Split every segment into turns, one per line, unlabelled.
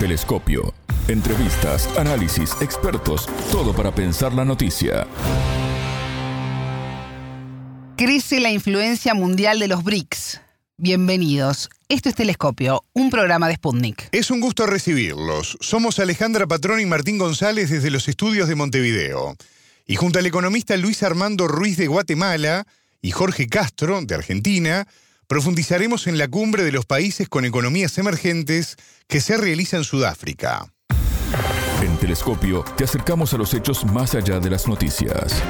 Telescopio. Entrevistas, análisis, expertos, todo para pensar la noticia.
Crece la influencia mundial de los BRICS. Bienvenidos. Esto es Telescopio, un programa de Sputnik.
Es un gusto recibirlos. Somos Alejandra Patrón y Martín González desde los estudios de Montevideo. Y junto al economista Luis Armando Ruiz de Guatemala y Jorge Castro de Argentina, profundizaremos en la cumbre de los países con economías emergentes que se realiza en Sudáfrica.
En Telescopio te acercamos a los hechos más allá de las noticias.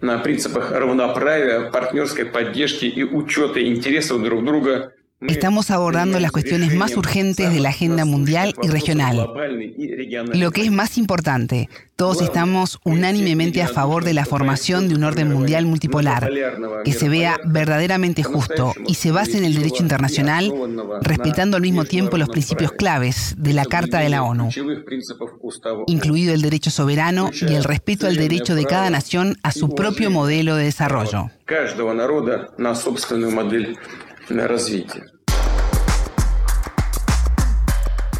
на принципах равноправия, партнерской поддержки и учета интересов друг друга
Estamos abordando las cuestiones más urgentes de la agenda mundial y regional. Lo que es más importante, todos estamos unánimemente a favor de la formación de un orden mundial multipolar, que se vea verdaderamente justo y se base en el derecho internacional, respetando al mismo tiempo los principios claves de la Carta de la ONU, incluido el derecho soberano y el respeto al derecho de cada nación a su propio modelo de desarrollo.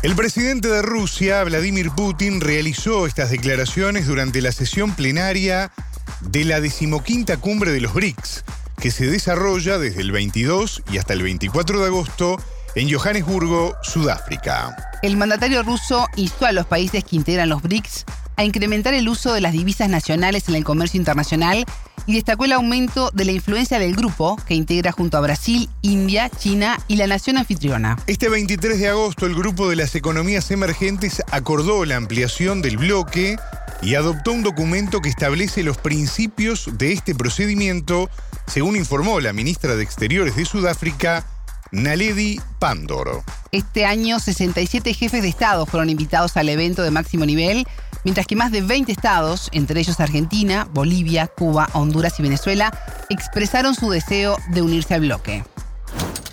El presidente de Rusia, Vladimir Putin, realizó estas declaraciones durante la sesión plenaria de la decimoquinta cumbre de los BRICS, que se desarrolla desde el 22 y hasta el 24 de agosto en Johannesburgo, Sudáfrica.
El mandatario ruso instó a los países que integran los BRICS a incrementar el uso de las divisas nacionales en el comercio internacional y destacó el aumento de la influencia del grupo que integra junto a Brasil, India, China y la nación anfitriona.
Este 23 de agosto el grupo de las economías emergentes acordó la ampliación del bloque y adoptó un documento que establece los principios de este procedimiento, según informó la ministra de Exteriores de Sudáfrica, Naledi Pandoro.
Este año 67 jefes de Estado fueron invitados al evento de máximo nivel mientras que más de 20 estados, entre ellos Argentina, Bolivia, Cuba, Honduras y Venezuela, expresaron su deseo de unirse al bloque.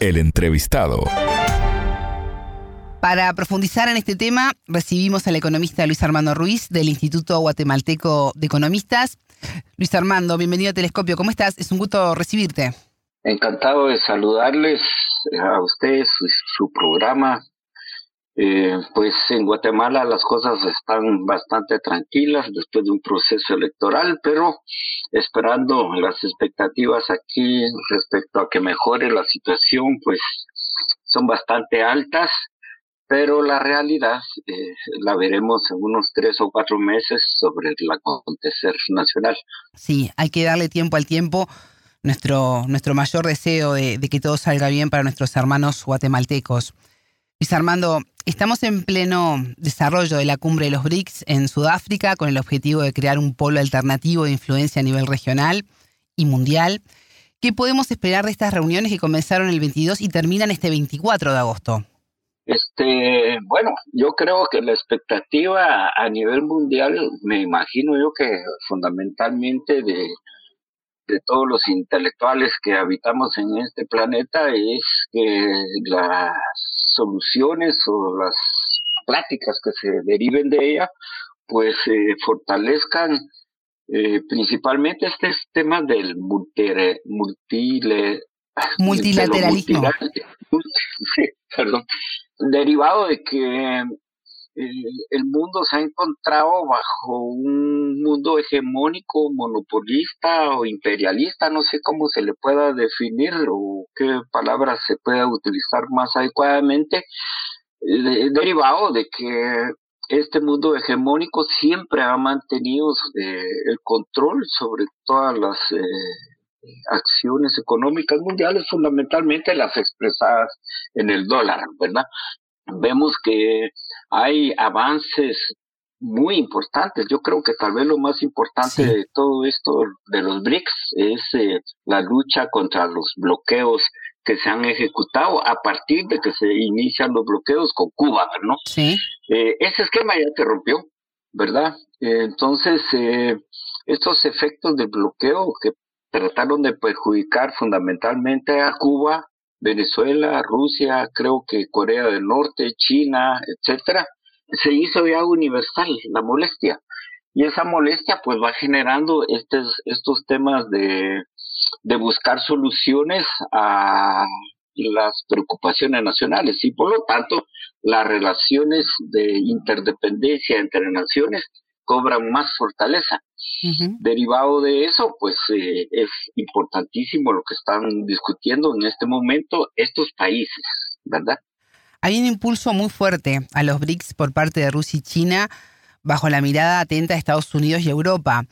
El entrevistado.
Para profundizar en este tema, recibimos al economista Luis Armando Ruiz del Instituto Guatemalteco de Economistas. Luis Armando, bienvenido a Telescopio. ¿Cómo estás? Es un gusto recibirte.
Encantado de saludarles a ustedes, su programa eh, pues en Guatemala las cosas están bastante tranquilas después de un proceso electoral, pero esperando las expectativas aquí respecto a que mejore la situación, pues son bastante altas, pero la realidad eh, la veremos en unos tres o cuatro meses sobre el acontecer nacional.
Sí, hay que darle tiempo al tiempo. Nuestro, nuestro mayor deseo de que todo salga bien para nuestros hermanos guatemaltecos. Luis Armando, estamos en pleno desarrollo de la cumbre de los BRICS en Sudáfrica con el objetivo de crear un polo alternativo de influencia a nivel regional y mundial. ¿Qué podemos esperar de estas reuniones que comenzaron el 22 y terminan este 24 de agosto?
Este, bueno, yo creo que la expectativa a nivel mundial, me imagino yo que fundamentalmente de, de todos los intelectuales que habitamos en este planeta es que las soluciones o las pláticas que se deriven de ella, pues eh, fortalezcan eh, principalmente este tema del
multilateralismo.
sí, perdón, derivado de que el mundo se ha encontrado bajo un mundo hegemónico, monopolista o imperialista, no sé cómo se le pueda definir o qué palabras se pueda utilizar más adecuadamente, derivado de que este mundo hegemónico siempre ha mantenido eh, el control sobre todas las eh, acciones económicas mundiales, fundamentalmente las expresadas en el dólar, ¿verdad? vemos que hay avances muy importantes. Yo creo que tal vez lo más importante de todo esto de los BRICS es eh, la lucha contra los bloqueos que se han ejecutado a partir de que se inician los bloqueos con Cuba, ¿no?
Sí.
Eh, ese esquema ya se rompió, ¿verdad? Eh, entonces, estos efectos del bloqueo que trataron de perjudicar fundamentalmente a Cuba, Venezuela, Rusia, creo que Corea del Norte, China, etcétera, se hizo ya universal la molestia. Y esa molestia pues va generando estos, estos temas de, de buscar soluciones a las preocupaciones nacionales y por lo tanto las relaciones de interdependencia entre naciones cobran más fortaleza. Derivado de eso, pues eh, es importantísimo lo que están discutiendo en este momento estos países, ¿verdad?
Hay un impulso muy fuerte a los BRICS por parte de Rusia y China bajo la mirada atenta de Estados Unidos y Europa.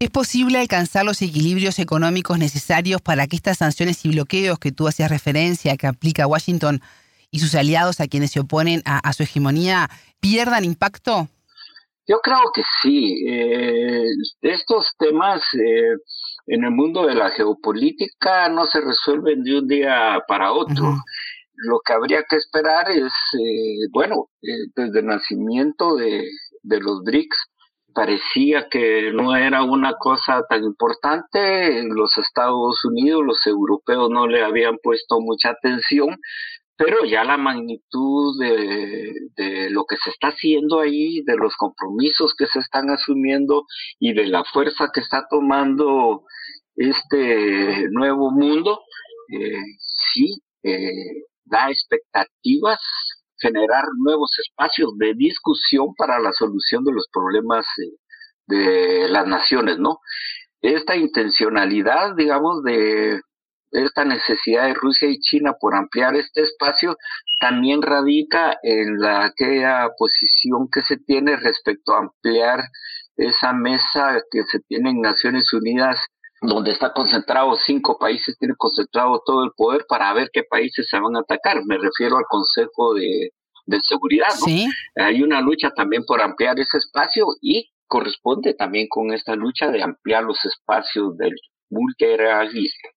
¿Es posible alcanzar los equilibrios económicos necesarios para que estas sanciones y bloqueos que tú hacías referencia, que aplica Washington y sus aliados a quienes se oponen a, su hegemonía, pierdan impacto?
Yo creo que sí. Eh, estos temas eh, en el mundo de la geopolítica no se resuelven de un día para otro lo que habría que esperar es, eh, bueno, eh, desde el nacimiento de, de los BRICS, parecía que no era una cosa tan importante, los Estados Unidos, los europeos no le habían puesto mucha atención, pero ya la magnitud de, lo que se está haciendo ahí, de los compromisos que se están asumiendo y de la fuerza que está tomando este nuevo mundo, eh, sí, eh, da expectativas, generar nuevos espacios de discusión para la solución de los problemas eh, de las naciones, ¿no? Esta intencionalidad, digamos, de esta necesidad de Rusia y China por ampliar este espacio también radica en la aquella posición que se tiene respecto a ampliar esa mesa que se tiene en Naciones Unidas donde está concentrado cinco países, tiene concentrado todo el poder para ver qué países se van a atacar. Me refiero al Consejo de, Seguridad. ¿no? Hay una lucha también por ampliar ese espacio y corresponde también con esta lucha de ampliar los espacios del multilateralismo.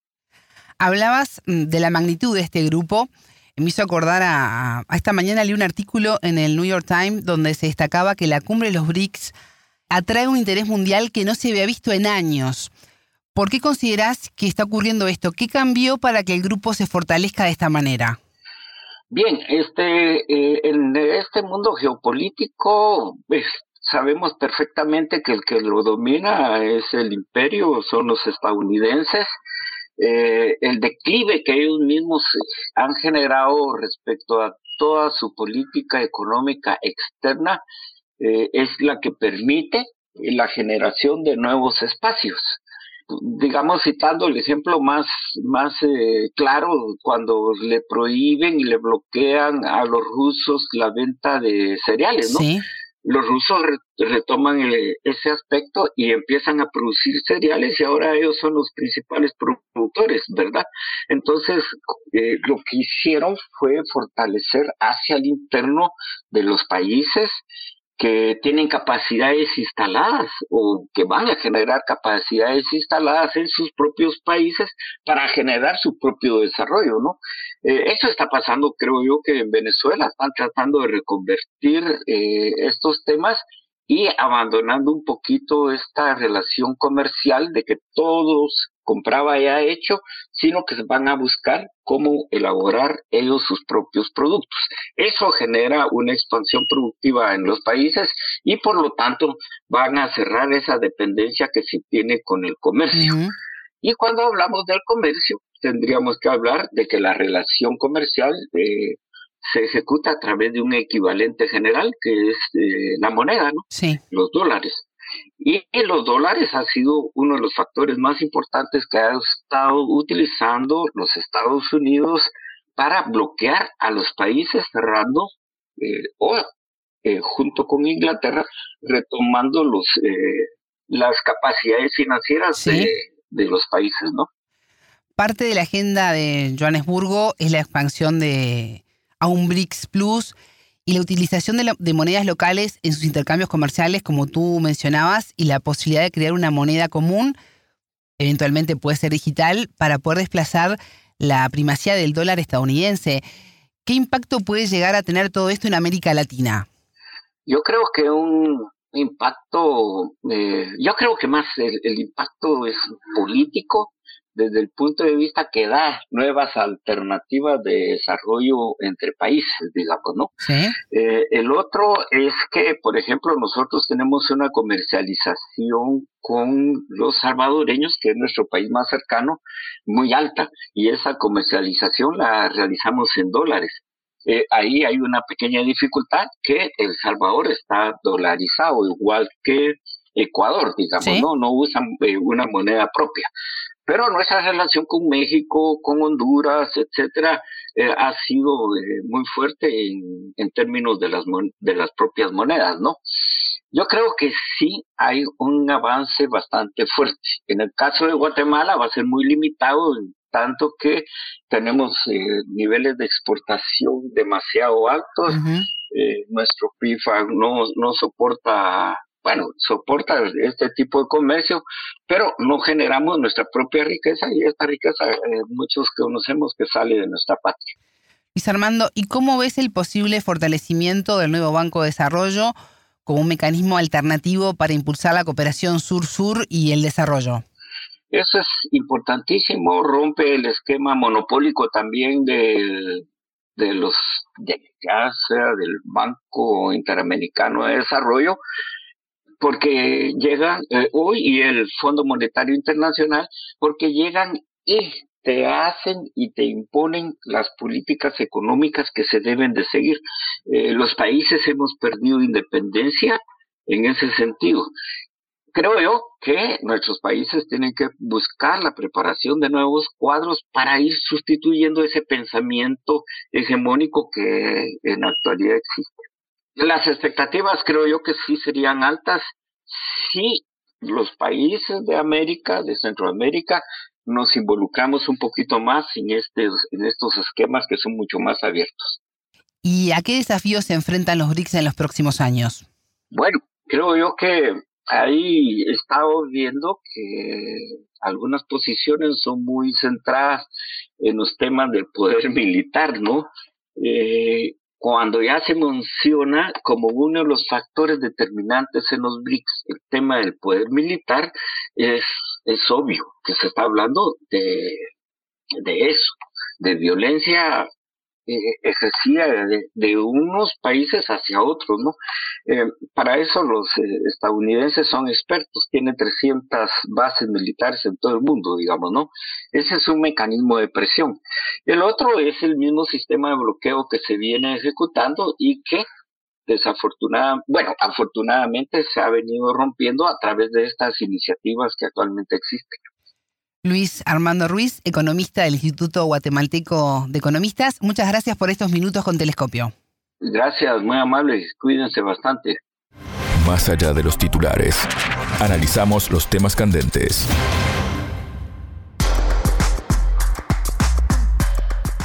Hablabas mm, de la magnitud de este grupo. Me hizo acordar a, esta mañana leí un artículo en el New York Times donde se destacaba que la cumbre de los BRICS atrae un interés mundial que no se había visto en años. ¿Por qué consideras que está ocurriendo esto? ¿Qué cambió para que el grupo se fortalezca de esta manera?
Bien, este, eh, en este mundo geopolítico pues, sabemos perfectamente que el que lo domina es el imperio, son los estadounidenses. Eh, el declive que ellos mismos han generado respecto a toda su política económica externa eh, es la que permite la generación de nuevos espacios digamos citando el ejemplo más más eh, claro cuando le prohíben y le bloquean a los rusos la venta de cereales, ¿no? Los rusos retoman eh, ese aspecto y empiezan a producir cereales y ahora ellos son los principales productores, ¿verdad? Entonces, eh, lo que hicieron fue fortalecer hacia el interno de los países que tienen capacidades instaladas o que van a generar capacidades instaladas en sus propios países para generar su propio desarrollo, ¿no? Eh, eso está pasando, creo yo, que en Venezuela están tratando de reconvertir eh, estos temas y abandonando un poquito esta relación comercial de que todos compraba ya hecho, sino que van a buscar cómo elaborar ellos sus propios productos. Eso genera una expansión productiva en los países y por lo tanto van a cerrar esa dependencia que se tiene con el comercio. Y cuando hablamos del comercio, tendríamos que hablar de que la relación comercial eh, se ejecuta a través de un equivalente general que es eh, la moneda, ¿no?
Sí.
Los dólares. Y los dólares ha sido uno de los factores más importantes que ha estado utilizando los Estados Unidos para bloquear a los países cerrando eh, o eh, junto con Inglaterra retomando los las capacidades financieras de, de los países, ¿no?
Parte de la agenda de Johannesburgo es la expansión de a un BRICS Plus y la utilización de, monedas locales en sus intercambios comerciales, como tú mencionabas, y la posibilidad de crear una moneda común, eventualmente puede ser digital, para poder desplazar la primacía del dólar estadounidense. ¿Qué impacto puede llegar a tener todo esto en América Latina?
Yo creo que un impacto, eh, yo creo que más el impacto es político, desde el punto de vista que da nuevas alternativas de desarrollo entre países, digamos, ¿no? Eh, el otro es que, por ejemplo, nosotros tenemos una comercialización con los salvadoreños, que es nuestro país más cercano, muy alta, y esa comercialización la realizamos en dólares. Eh, ahí hay una pequeña dificultad que El Salvador está dolarizado, igual que Ecuador, digamos, ¿no? No usan eh, una moneda propia. Pero nuestra relación con México, con Honduras, etcétera, eh, ha sido eh, muy fuerte en, en, términos de las, de las propias monedas, ¿no? Yo creo que sí hay un avance bastante fuerte. En el caso de Guatemala va a ser muy limitado, tanto que tenemos niveles de exportación demasiado altos. nuestro PIFA no, no soporta bueno, soporta este tipo de comercio, pero no generamos nuestra propia riqueza y esta riqueza eh, muchos conocemos que sale de nuestra patria.
Luis Armando, ¿y cómo ves el posible fortalecimiento del nuevo Banco de Desarrollo como un mecanismo alternativo para impulsar la cooperación sur-sur y el desarrollo?
Eso es importantísimo, rompe el esquema monopólico también de, de los, ya sea del Banco Interamericano de Desarrollo, porque llegan eh, hoy y el Fondo Monetario Internacional, porque llegan y te hacen y te imponen las políticas económicas que se deben de seguir. Eh, los países hemos perdido independencia en ese sentido. Creo yo que nuestros países tienen que buscar la preparación de nuevos cuadros para ir sustituyendo ese pensamiento hegemónico que en la actualidad existe. Las expectativas creo yo que sí serían altas si los países de América, de Centroamérica, nos involucramos un poquito más en, este, en estos esquemas que son mucho más abiertos.
¿Y a qué desafíos se enfrentan los BRICS en los próximos años?
Bueno, creo yo que ahí he estado viendo que algunas posiciones son muy centradas en los temas del poder militar, ¿no? Eh, cuando ya se menciona como uno de los factores determinantes en los BRICS el tema del poder militar, es, obvio que se está hablando de eso, de violencia eh, ejercida de, unos países hacia otros, ¿no? Eh, para eso los eh, estadounidenses son expertos, tienen 300 bases militares en todo el mundo, digamos, ¿no? Ese es un mecanismo de presión. El otro es el mismo sistema de bloqueo que se viene ejecutando y que desafortunadamente, bueno, afortunadamente se ha venido rompiendo a través de estas iniciativas que actualmente existen.
Luis Armando Ruiz, economista del Instituto Guatemalteco de Economistas. Muchas gracias por estos minutos con Telescopio.
Gracias, muy amables. Cuídense bastante.
Más allá de los titulares, analizamos los temas candentes.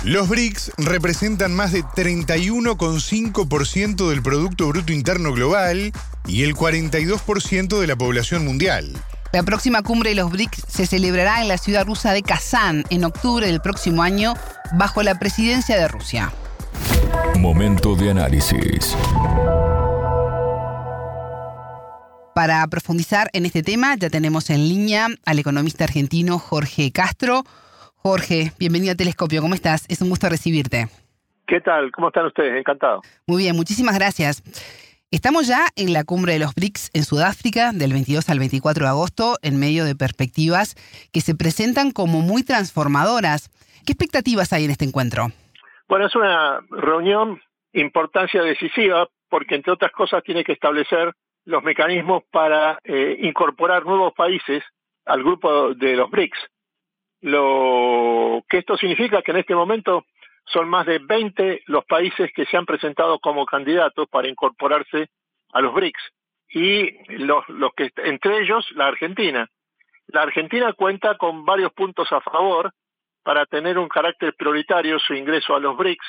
Los BRICS representan más de 31,5% del Producto Bruto Interno Global y el 42% de la población mundial.
La próxima cumbre de los BRICS se celebrará en la ciudad rusa de Kazán en octubre del próximo año bajo la presidencia de Rusia.
Momento de análisis.
Para profundizar en este tema ya tenemos en línea al economista argentino Jorge Castro. Jorge, bienvenido a Telescopio, ¿cómo estás? Es un gusto recibirte.
¿Qué tal? ¿Cómo están ustedes? Encantado.
Muy bien, muchísimas gracias. Estamos ya en la cumbre de los BRICS en Sudáfrica del 22 al 24 de agosto en medio de perspectivas que se presentan como muy transformadoras. ¿Qué expectativas hay en este encuentro?
Bueno, es una reunión importancia decisiva porque entre otras cosas tiene que establecer los mecanismos para eh, incorporar nuevos países al grupo de los BRICS. Lo que esto significa que en este momento son más de 20 los países que se han presentado como candidatos para incorporarse a los BRICS y los, los que entre ellos la Argentina. La Argentina cuenta con varios puntos a favor para tener un carácter prioritario su ingreso a los BRICS,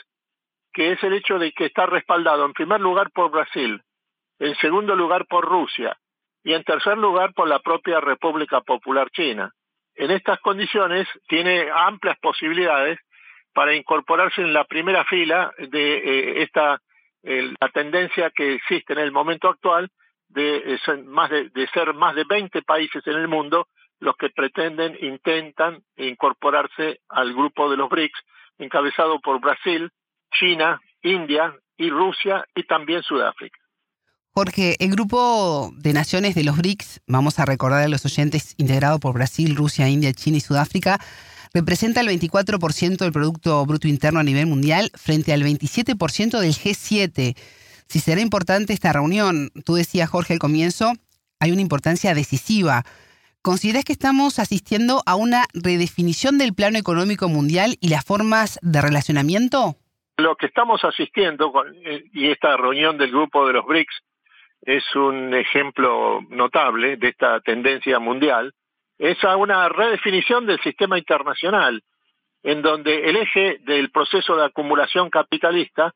que es el hecho de que está respaldado en primer lugar por Brasil, en segundo lugar por Rusia y en tercer lugar por la propia República Popular China. En estas condiciones tiene amplias posibilidades para incorporarse en la primera fila de eh, esta la tendencia que existe en el momento actual de, eh, más de, ser más de 20 países en el mundo los que pretenden, intentan incorporarse al grupo de los BRICS, encabezado por Brasil, China, India y Rusia y también Sudáfrica.
Jorge, el grupo de naciones de los BRICS, vamos a recordar a los oyentes, integrado por Brasil, Rusia, India, China y Sudáfrica, representa el 24% del Producto Bruto Interno a nivel mundial frente al 27% del G7. Si será importante esta reunión, tú decías, Jorge, al comienzo, hay una importancia decisiva. ¿Consideras que estamos asistiendo a una redefinición del plano económico mundial y las formas de relacionamiento?
Lo que estamos asistiendo, eh, y esta reunión del grupo de los BRICS es un ejemplo notable de esta tendencia mundial, es a una redefinición del sistema internacional, en donde el eje del proceso de acumulación capitalista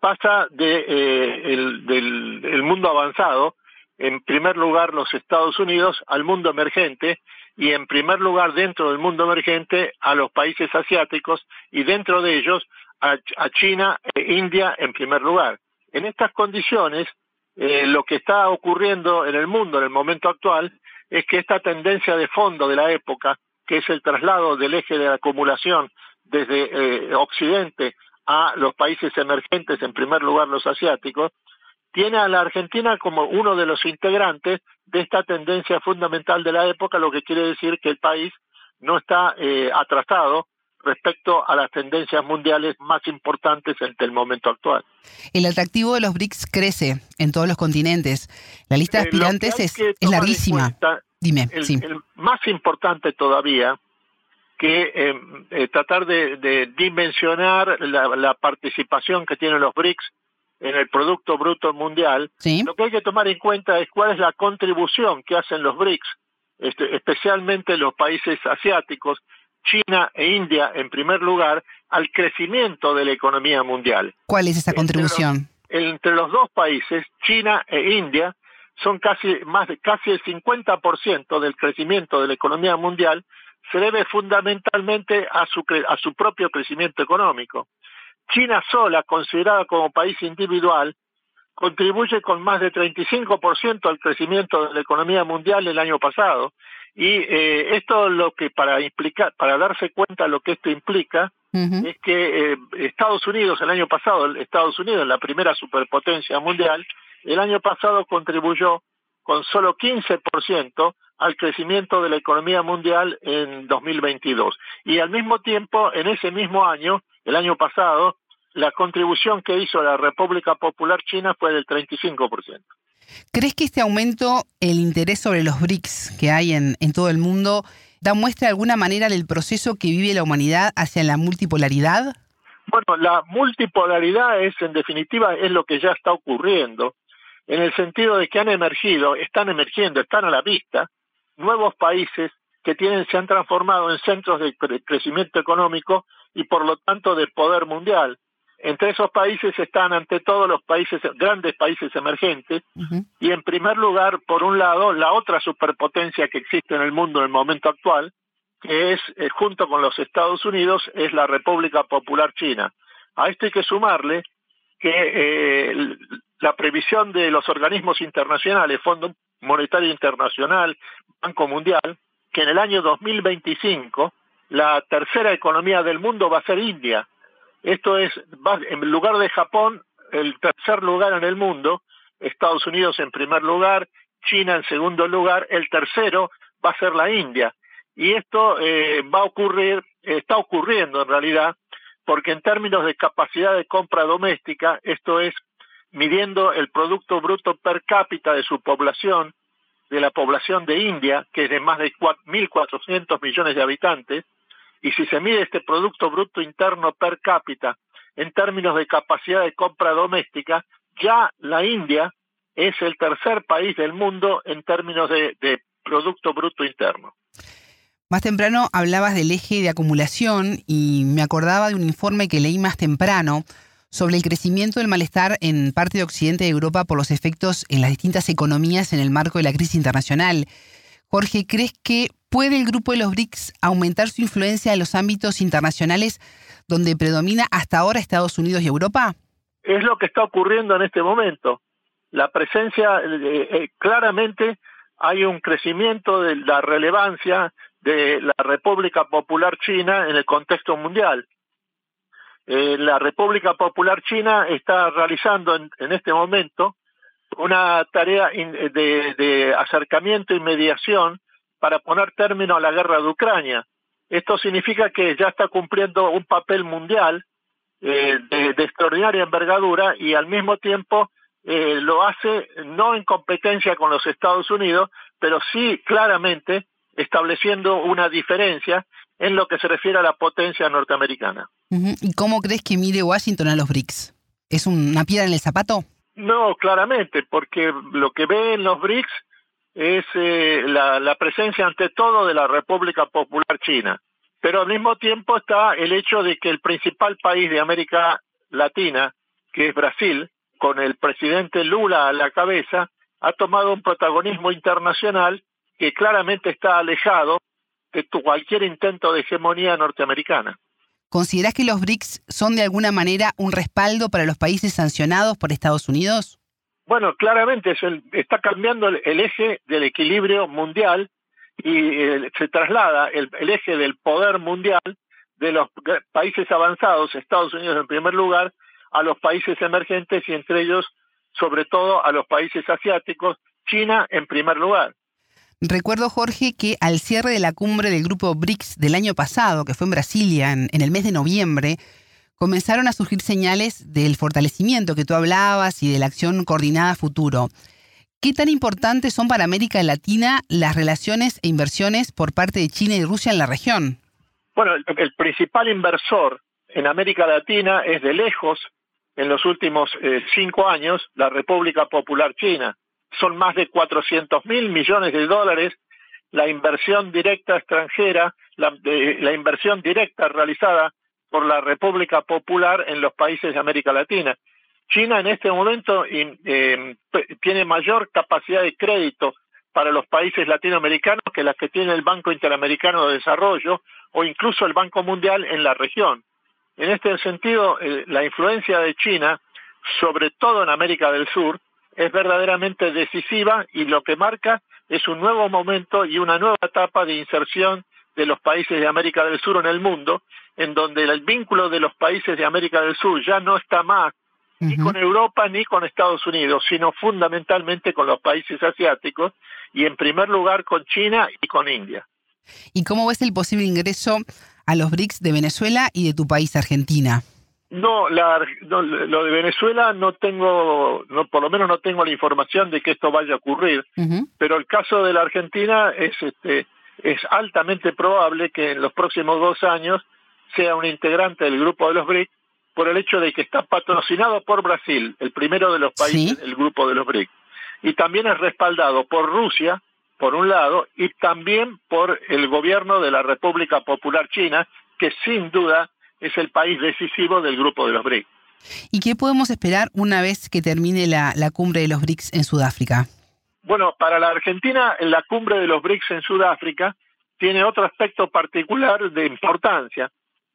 pasa de, eh, el, del mundo avanzado, en primer lugar los Estados Unidos, al mundo emergente, y en primer lugar dentro del mundo emergente a los países asiáticos y dentro de ellos a, a China e India en primer lugar. En estas condiciones, eh, lo que está ocurriendo en el mundo en el momento actual es que esta tendencia de fondo de la época, que es el traslado del eje de la acumulación desde eh, Occidente a los países emergentes, en primer lugar los asiáticos, tiene a la Argentina como uno de los integrantes de esta tendencia fundamental de la época, lo que quiere decir que el país no está eh, atrasado respecto a las tendencias mundiales más importantes en el momento actual.
El atractivo de los BRICS crece en todos los continentes. La lista de eh, aspirantes es, larguísima. Dime,
el, el, más importante todavía que eh, eh, tratar de, dimensionar la, participación que tienen los BRICS en el Producto Bruto Mundial, lo que hay que tomar en cuenta es cuál es la contribución que hacen los BRICS, este, especialmente los países asiáticos, China e India en primer lugar, al crecimiento de la economía mundial.
¿Cuál es esa contribución?
Entre los, dos países, China e India, son casi más de casi el 50% del crecimiento de la economía mundial se debe fundamentalmente a su a su propio crecimiento económico. China sola, considerada como país individual, contribuye con más de 35% al crecimiento de la economía mundial el año pasado y eh, esto lo que para implicar, para darse cuenta de lo que esto implica, es que eh, Estados Unidos el año pasado, Estados Unidos, la primera superpotencia mundial, el año pasado contribuyó con solo 15% al crecimiento de la economía mundial en 2022. Y al mismo tiempo, en ese mismo año, el año pasado, la contribución que hizo la República Popular China fue del 35%.
¿Crees que este aumento, el interés sobre los BRICS que hay en, todo el mundo, da muestra de alguna manera del proceso que vive la humanidad hacia la multipolaridad?
Bueno, la multipolaridad es, en definitiva, es lo que ya está ocurriendo, en el sentido de que han emergido, están emergiendo, están a la vista, nuevos países que tienen, se han transformado en centros de crecimiento económico y por lo tanto de poder mundial. Entre esos países están ante todo los países, grandes países emergentes, y en primer lugar, por un lado, la otra superpotencia que existe en el mundo en el momento actual, que es, eh, junto con los Estados Unidos, es la República Popular China. A esto hay que sumarle que eh, la previsión de los organismos internacionales, Fondo Monetario Internacional, Banco Mundial, que en el año 2025 la tercera economía del mundo va a ser India, esto es, en lugar de Japón, el tercer lugar en el mundo, Estados Unidos en primer lugar, China en segundo lugar, el tercero va a ser la India. Y esto eh, va a ocurrir, está ocurriendo en realidad, porque en términos de capacidad de compra doméstica, esto es midiendo el Producto Bruto per cápita de su población, de la población de India, que es de más de 1.400 millones de habitantes, y si se mide este Producto Bruto Interno per cápita en términos de capacidad de compra doméstica, ya la India es el tercer país del mundo en términos de, Producto Bruto Interno.
Más temprano hablabas del eje de acumulación y me acordaba de un informe que leí más temprano sobre el crecimiento del malestar en parte de Occidente de Europa por los efectos en las distintas economías en el marco de la crisis internacional. Jorge, ¿crees que puede el grupo de los BRICS aumentar su influencia en los ámbitos internacionales donde predomina hasta ahora Estados Unidos y Europa?
Es lo que está ocurriendo en este momento. La presencia, eh, eh, claramente hay un crecimiento de la relevancia de la República Popular China en el contexto mundial. Eh, la República Popular China está realizando en, este momento una tarea de, acercamiento y mediación para poner término a la guerra de Ucrania. Esto significa que ya está cumpliendo un papel mundial eh, de, extraordinaria envergadura y al mismo tiempo eh, lo hace no en competencia con los Estados Unidos, pero sí claramente estableciendo una diferencia en lo que se refiere a la potencia norteamericana.
¿Y cómo crees que mire Washington a los BRICS? ¿Es una piedra en el zapato?
No, claramente, porque lo que ve en los BRICS es eh, la, presencia ante todo de la República Popular China. Pero al mismo tiempo está el hecho de que el principal país de América Latina, que es Brasil, con el presidente Lula a la cabeza, ha tomado un protagonismo internacional que claramente está alejado de cualquier intento de hegemonía norteamericana.
¿Considerás que los BRICS son de alguna manera un respaldo para los países sancionados por Estados Unidos?
Bueno, claramente está cambiando el, eje del equilibrio mundial y eh, se traslada el, eje del poder mundial de los países avanzados, Estados Unidos en primer lugar, a los países emergentes y entre ellos, sobre todo, a los países asiáticos, China en primer lugar.
Recuerdo, Jorge, que al cierre de la cumbre del grupo BRICS del año pasado, que fue en Brasilia en, el mes de noviembre, comenzaron a surgir señales del fortalecimiento que tú hablabas y de la acción coordinada futuro. ¿Qué tan importantes son para América Latina las relaciones e inversiones por parte de China y Rusia en la región?
Bueno, el, principal inversor en América Latina es de lejos, en los últimos eh, cinco años, la República Popular China son más de 400 mil millones de dólares la inversión directa extranjera, la, la, inversión directa realizada por la República Popular en los países de América Latina. China en este momento eh, tiene mayor capacidad de crédito para los países latinoamericanos que las que tiene el Banco Interamericano de Desarrollo o incluso el Banco Mundial en la región. En este sentido, eh, la influencia de China, sobre todo en América del Sur, es verdaderamente decisiva y lo que marca es un nuevo momento y una nueva etapa de inserción de los países de América del Sur en el mundo, en donde el vínculo de los países de América del Sur ya no está más ni con Europa ni con Estados Unidos, sino fundamentalmente con los países asiáticos y en primer lugar con China y con India.
¿Y cómo ves el posible ingreso a los BRICS de Venezuela y de tu país, Argentina?
No, lo de Venezuela no tengo, no, por lo menos no tengo la información de que esto vaya a ocurrir, pero el caso de la Argentina es, este, es altamente probable que en los próximos dos años sea un integrante del grupo de los BRICS por el hecho de que está patrocinado por Brasil, el primero de los países del grupo de los BRICS, y también es respaldado por Rusia, por un lado, y también por el gobierno de la República Popular China, que sin duda es el país decisivo del grupo de los BRICS.
¿Y qué podemos esperar una vez que termine la, cumbre de los BRICS en Sudáfrica?
Bueno, para la Argentina, la cumbre de los BRICS en Sudáfrica tiene otro aspecto particular de importancia,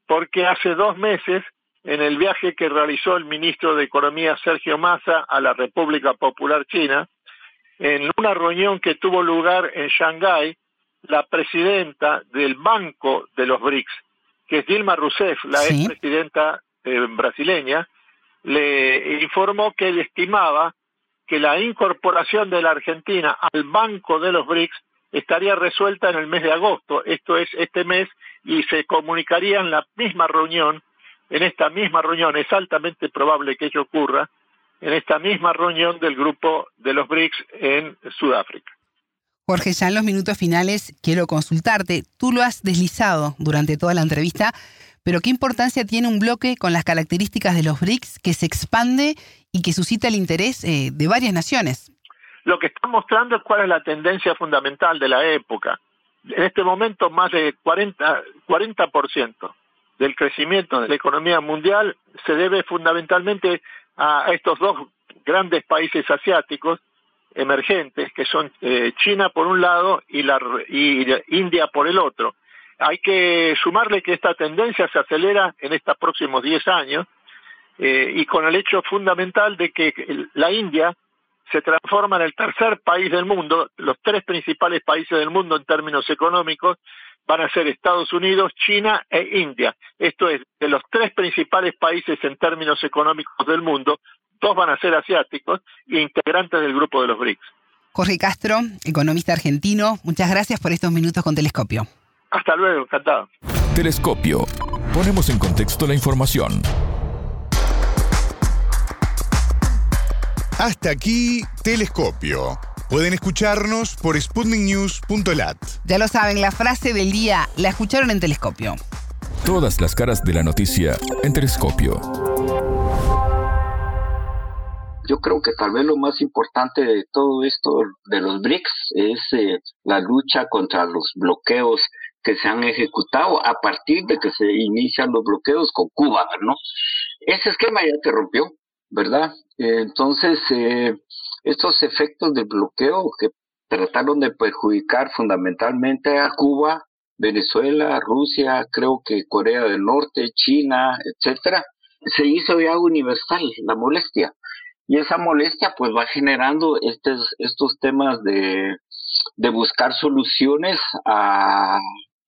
porque hace dos meses, en el viaje que realizó el ministro de Economía Sergio Massa a la República Popular China, en una reunión que tuvo lugar en Shanghái, la presidenta del Banco de los BRICS, que es Dilma Rousseff, la ex expresidenta eh, brasileña, le informó que él estimaba que la incorporación de la Argentina al Banco de los BRICS estaría resuelta en el mes de agosto, esto es este mes, y se comunicaría en la misma reunión, en esta misma reunión, es altamente probable que ello ocurra, en esta misma reunión del grupo de los BRICS en Sudáfrica.
Jorge, ya en los minutos finales quiero consultarte. Tú lo has deslizado durante toda la entrevista, pero ¿qué importancia tiene un bloque con las características de los BRICS que se expande y que suscita el interés eh, de varias naciones?
Lo que está mostrando es cuál es la tendencia fundamental de la época. En este momento, más de 40%, 40 del crecimiento de la economía mundial se debe fundamentalmente a estos dos grandes países asiáticos emergentes, que son eh, China por un lado y, la, y India por el otro. Hay que sumarle que esta tendencia se acelera en estos próximos 10 años eh, y con el hecho fundamental de que la India se transforma en el tercer país del mundo. Los tres principales países del mundo en términos económicos van a ser Estados Unidos, China e India. Esto es, de los tres principales países en términos económicos del mundo, dos van a ser asiáticos e integrantes del grupo de los BRICS.
Jorge Castro, economista argentino, muchas gracias por estos minutos con Telescopio.
Hasta luego, encantado.
Telescopio. Ponemos en contexto la información.
Hasta aquí, Telescopio. Pueden escucharnos por sputniknews.lat.
Ya lo saben, la frase del día la escucharon en Telescopio.
Todas las caras de la noticia en Telescopio.
Yo creo que tal vez lo más importante de todo esto de los BRICS es eh, la lucha contra los bloqueos que se han ejecutado a partir de que se inician los bloqueos con Cuba, ¿no? Ese esquema ya se rompió, ¿verdad? entonces, eh, estos efectos de bloqueo que trataron de perjudicar fundamentalmente a Cuba, Venezuela, Rusia, creo que Corea del Norte, China, etcétera, se hizo ya universal la molestia. Y esa molestia pues va generando estos, estos temas de, de buscar soluciones a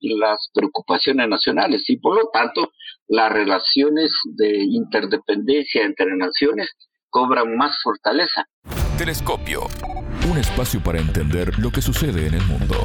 las preocupaciones nacionales y por lo tanto las relaciones de interdependencia entre naciones cobran más fortaleza.
Telescopio, un espacio para entender lo que sucede en el mundo.